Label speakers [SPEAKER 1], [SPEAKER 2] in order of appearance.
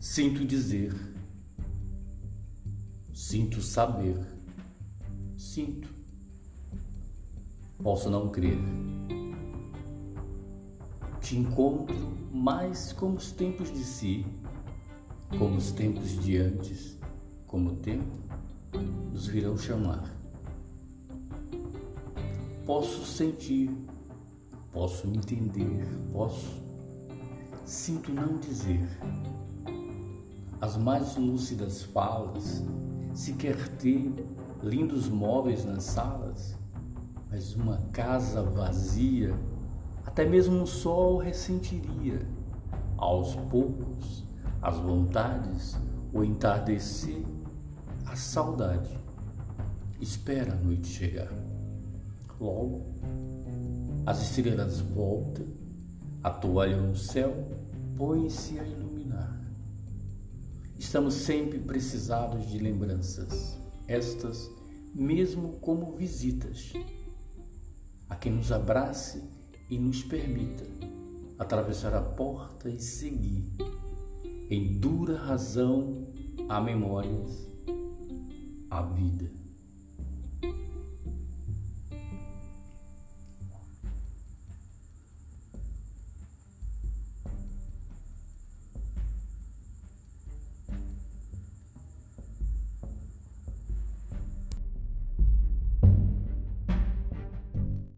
[SPEAKER 1] Sinto dizer, sinto saber, sinto. Posso não crer. Te encontro mais como os tempos de si, como os tempos de antes, como o tempo nos virão chamar. Posso sentir, posso entender, posso, sinto não dizer as mais lúcidas falas, se quer ter lindos móveis nas salas, mas uma casa vazia, até mesmo o sol ressentiria. Aos poucos, as vontades, o entardecer, a saudade. Espera a noite chegar. Logo, as estrelas voltam, a toalha no céu põe-se a iluminar. Estamos sempre precisados de lembranças, estas mesmo como visitas, a quem nos abrace e nos permita atravessar a porta e seguir, em dura razão, a memórias, a vida.